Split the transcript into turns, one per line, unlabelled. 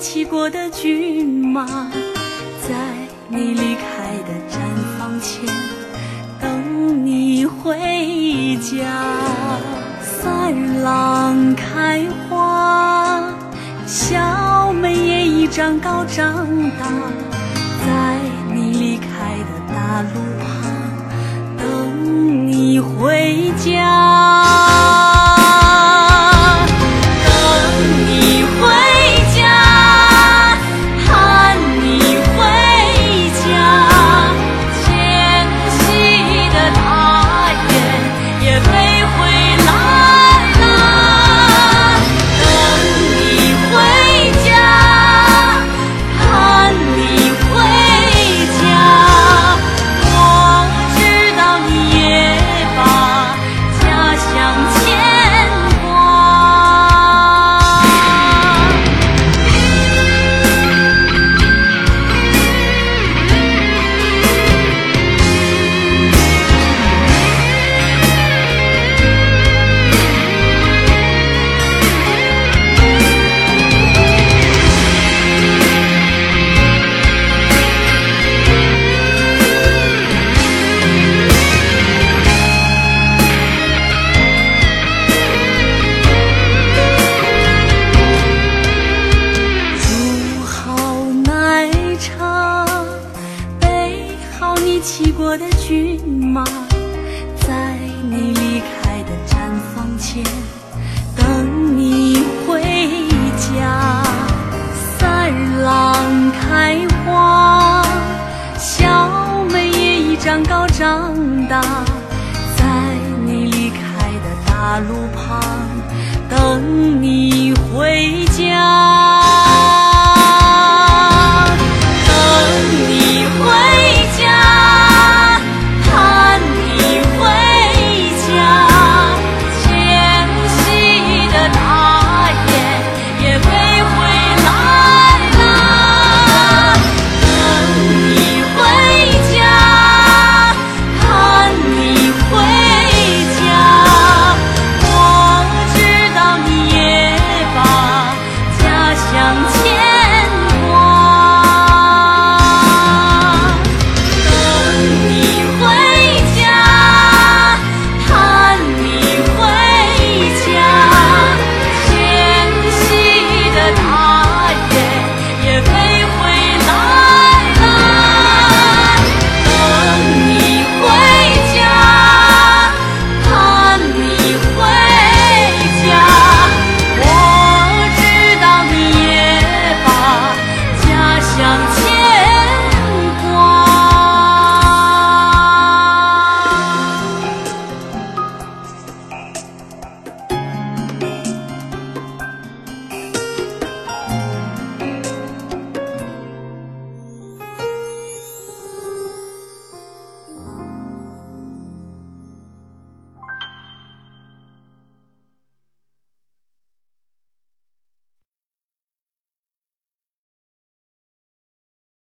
骑过的骏马，在你离开的毡房前等你回家。三郎开花，小妹也已长高长大，在你离开的大路旁等你回家。的骏马，在你离开的毡房前等你回家。三日郎开花，小梅也已长高长大，在你离开的大路旁等你回家。